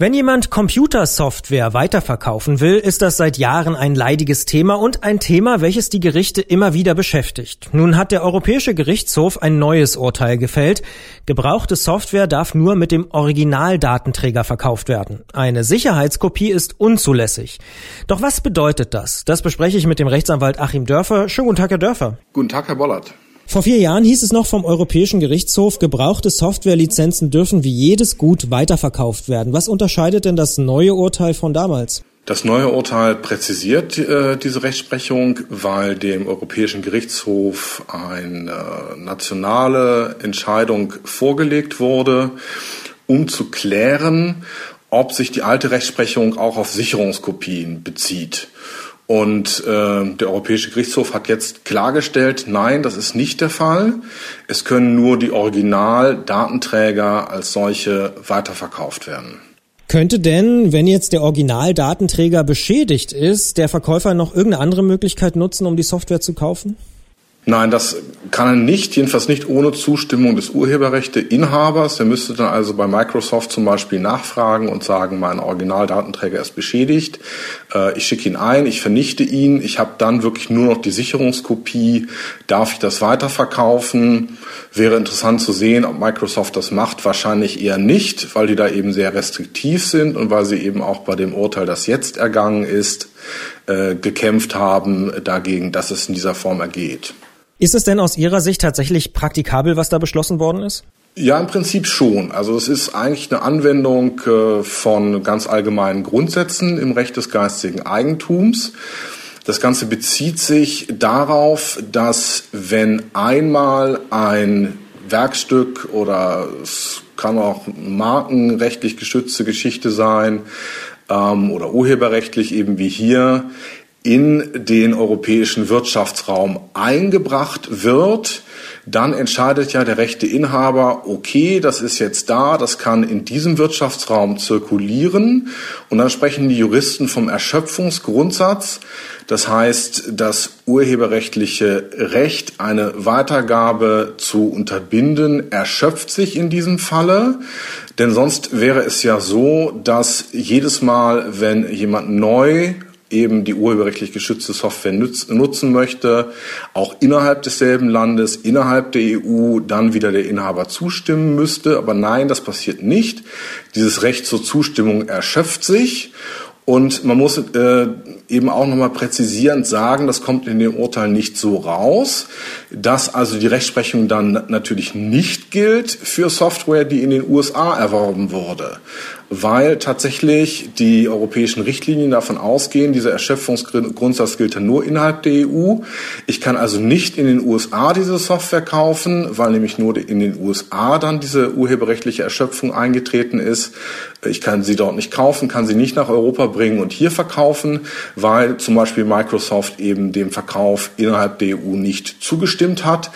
Wenn jemand Computersoftware weiterverkaufen will, ist das seit Jahren ein leidiges Thema und ein Thema, welches die Gerichte immer wieder beschäftigt. Nun hat der Europäische Gerichtshof ein neues Urteil gefällt. Gebrauchte Software darf nur mit dem Originaldatenträger verkauft werden. Eine Sicherheitskopie ist unzulässig. Doch was bedeutet das? Das bespreche ich mit dem Rechtsanwalt Achim Dörfer. Schönen guten Tag, Herr Dörfer. Guten Tag, Herr Bollert. Vor vier Jahren hieß es noch vom Europäischen Gerichtshof, gebrauchte Softwarelizenzen dürfen wie jedes Gut weiterverkauft werden. Was unterscheidet denn das neue Urteil von damals? Das neue Urteil präzisiert äh, diese Rechtsprechung, weil dem Europäischen Gerichtshof eine nationale Entscheidung vorgelegt wurde, um zu klären, ob sich die alte Rechtsprechung auch auf Sicherungskopien bezieht. Und äh, der Europäische Gerichtshof hat jetzt klargestellt, nein, das ist nicht der Fall. Es können nur die Originaldatenträger als solche weiterverkauft werden. Könnte denn, wenn jetzt der Originaldatenträger beschädigt ist, der Verkäufer noch irgendeine andere Möglichkeit nutzen, um die Software zu kaufen? Nein, das kann er nicht, jedenfalls nicht ohne Zustimmung des Urheberrechteinhabers. Er müsste dann also bei Microsoft zum Beispiel nachfragen und sagen, mein Originaldatenträger ist beschädigt. Äh, ich schicke ihn ein, ich vernichte ihn, ich habe dann wirklich nur noch die Sicherungskopie. Darf ich das weiterverkaufen? Wäre interessant zu sehen, ob Microsoft das macht. Wahrscheinlich eher nicht, weil die da eben sehr restriktiv sind und weil sie eben auch bei dem Urteil, das jetzt ergangen ist, äh, gekämpft haben dagegen, dass es in dieser Form ergeht. Ist es denn aus Ihrer Sicht tatsächlich praktikabel, was da beschlossen worden ist? Ja, im Prinzip schon. Also es ist eigentlich eine Anwendung äh, von ganz allgemeinen Grundsätzen im Recht des geistigen Eigentums. Das Ganze bezieht sich darauf, dass wenn einmal ein Werkstück oder es kann auch markenrechtlich geschützte Geschichte sein ähm, oder urheberrechtlich eben wie hier in den europäischen Wirtschaftsraum eingebracht wird, dann entscheidet ja der rechte Inhaber, okay, das ist jetzt da, das kann in diesem Wirtschaftsraum zirkulieren. Und dann sprechen die Juristen vom Erschöpfungsgrundsatz. Das heißt, das urheberrechtliche Recht, eine Weitergabe zu unterbinden, erschöpft sich in diesem Falle. Denn sonst wäre es ja so, dass jedes Mal, wenn jemand neu eben die urheberrechtlich geschützte Software nutzen möchte, auch innerhalb desselben Landes, innerhalb der EU, dann wieder der Inhaber zustimmen müsste. Aber nein, das passiert nicht. Dieses Recht zur Zustimmung erschöpft sich. Und man muss äh, eben auch nochmal präzisierend sagen, das kommt in dem Urteil nicht so raus, dass also die Rechtsprechung dann natürlich nicht gilt für Software, die in den USA erworben wurde weil tatsächlich die europäischen Richtlinien davon ausgehen, dieser Erschöpfungsgrundsatz gilt ja nur innerhalb der EU. Ich kann also nicht in den USA diese Software kaufen, weil nämlich nur in den USA dann diese urheberrechtliche Erschöpfung eingetreten ist. Ich kann sie dort nicht kaufen, kann sie nicht nach Europa bringen und hier verkaufen, weil zum Beispiel Microsoft eben dem Verkauf innerhalb der EU nicht zugestimmt hat.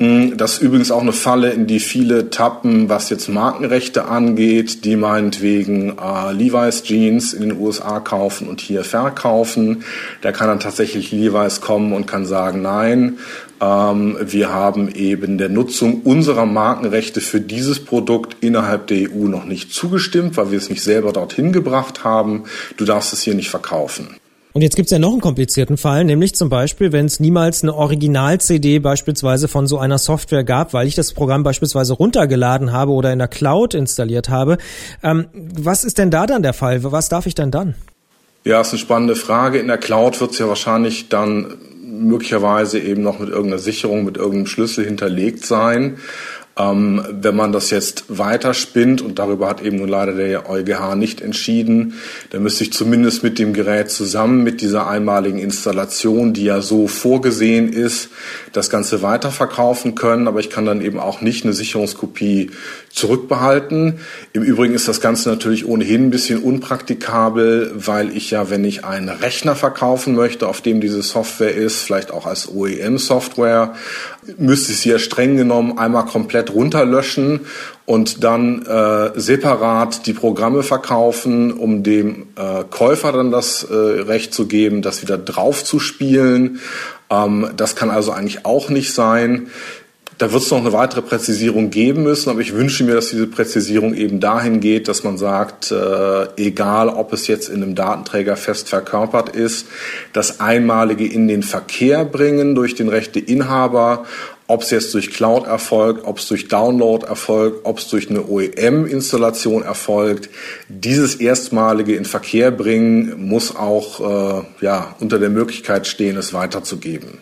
Hm, das ist übrigens auch eine Falle, in die viele tappen, was jetzt Markenrechte angeht, die meinetwegen äh, Levi's Jeans in den USA kaufen und hier verkaufen. Da kann dann tatsächlich Levi's kommen und kann sagen, nein, ähm, wir haben eben der Nutzung unserer Markenrechte für dieses Produkt innerhalb der EU noch nicht zugestimmt, weil wir es nicht selber dorthin gebracht haben. Du darfst es hier nicht verkaufen. Und jetzt gibt's ja noch einen komplizierten Fall, nämlich zum Beispiel, wenn es niemals eine Original-CD beispielsweise von so einer Software gab, weil ich das Programm beispielsweise runtergeladen habe oder in der Cloud installiert habe. Ähm, was ist denn da dann der Fall? Was darf ich denn dann? Ja, ist eine spannende Frage. In der Cloud wird es ja wahrscheinlich dann möglicherweise eben noch mit irgendeiner Sicherung, mit irgendeinem Schlüssel hinterlegt sein. Ähm, wenn man das jetzt weiterspinnt, und darüber hat eben nun leider der EuGH nicht entschieden, dann müsste ich zumindest mit dem Gerät zusammen, mit dieser einmaligen Installation, die ja so vorgesehen ist, das Ganze weiterverkaufen können. Aber ich kann dann eben auch nicht eine Sicherungskopie zurückbehalten. Im Übrigen ist das Ganze natürlich ohnehin ein bisschen unpraktikabel, weil ich ja, wenn ich einen Rechner verkaufen möchte, auf dem diese Software ist, vielleicht auch als OEM-Software, müsste ich sie ja streng genommen einmal komplett runterlöschen und dann äh, separat die Programme verkaufen, um dem äh, Käufer dann das äh, Recht zu geben, das wieder drauf zu spielen. Ähm, das kann also eigentlich auch nicht sein. Da wird es noch eine weitere Präzisierung geben müssen, aber ich wünsche mir, dass diese Präzisierung eben dahin geht, dass man sagt, äh, egal ob es jetzt in einem Datenträger fest verkörpert ist, das Einmalige in den Verkehr bringen durch den Rechteinhaber, ob es jetzt durch Cloud erfolgt, ob es durch Download erfolgt, ob es durch eine OEM-Installation erfolgt, dieses Erstmalige in Verkehr bringen muss auch äh, ja, unter der Möglichkeit stehen, es weiterzugeben.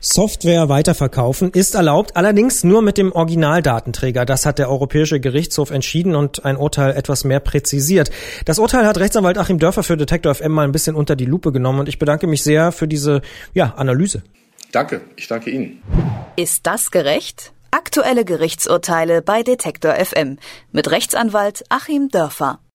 Software weiterverkaufen ist erlaubt, allerdings nur mit dem Originaldatenträger. Das hat der Europäische Gerichtshof entschieden und ein Urteil etwas mehr präzisiert. Das Urteil hat Rechtsanwalt Achim Dörfer für Detektor FM mal ein bisschen unter die Lupe genommen und ich bedanke mich sehr für diese ja, Analyse. Danke, ich danke Ihnen. Ist das gerecht? Aktuelle Gerichtsurteile bei Detektor FM mit Rechtsanwalt Achim Dörfer.